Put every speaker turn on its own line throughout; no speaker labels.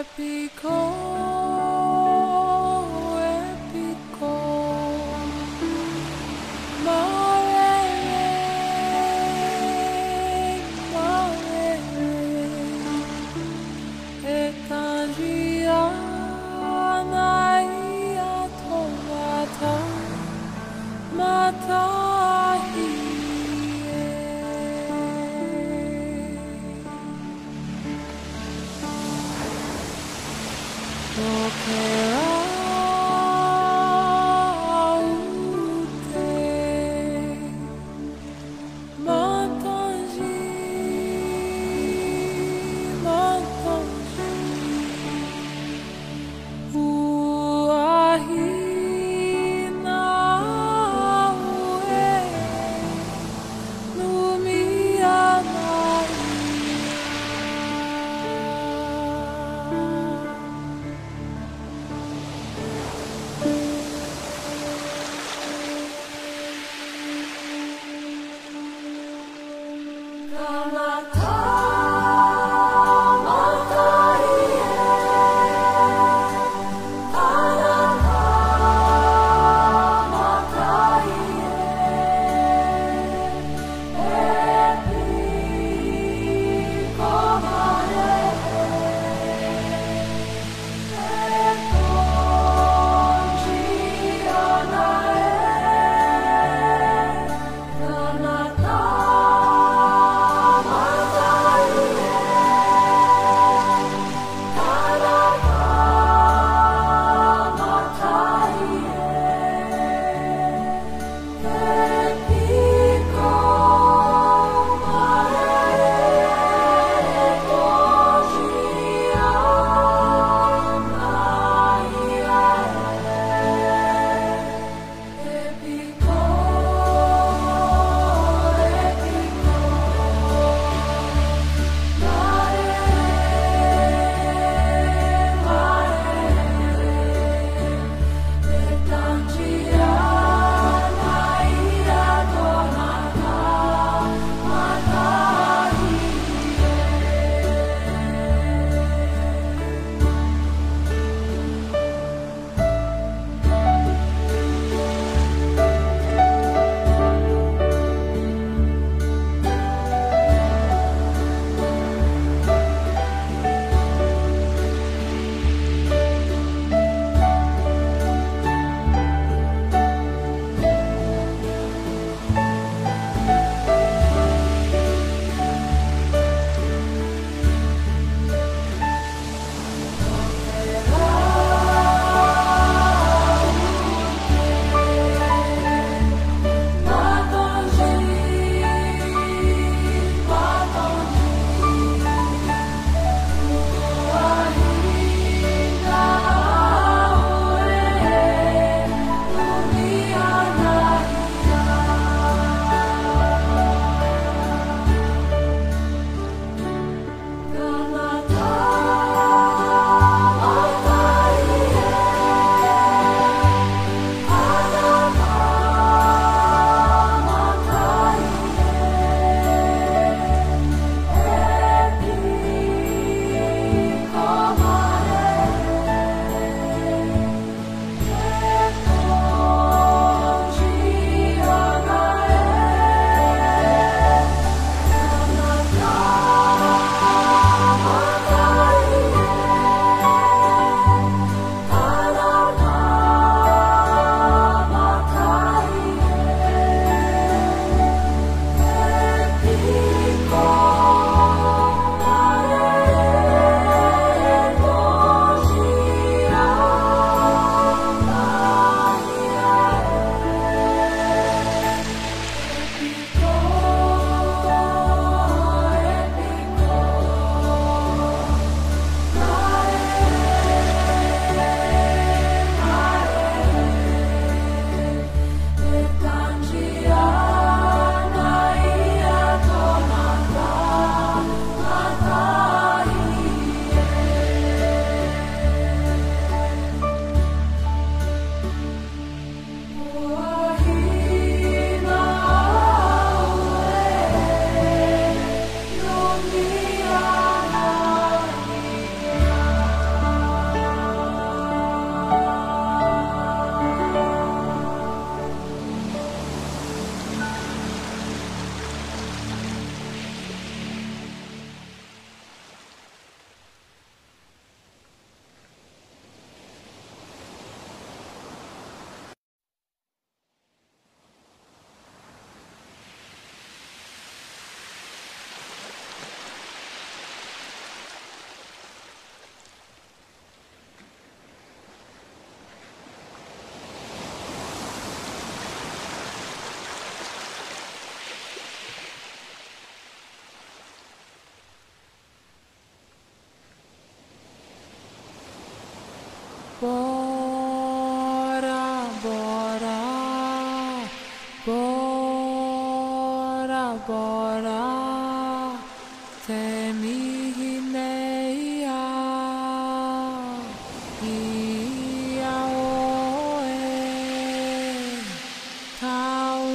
happy call.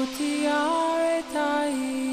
ti are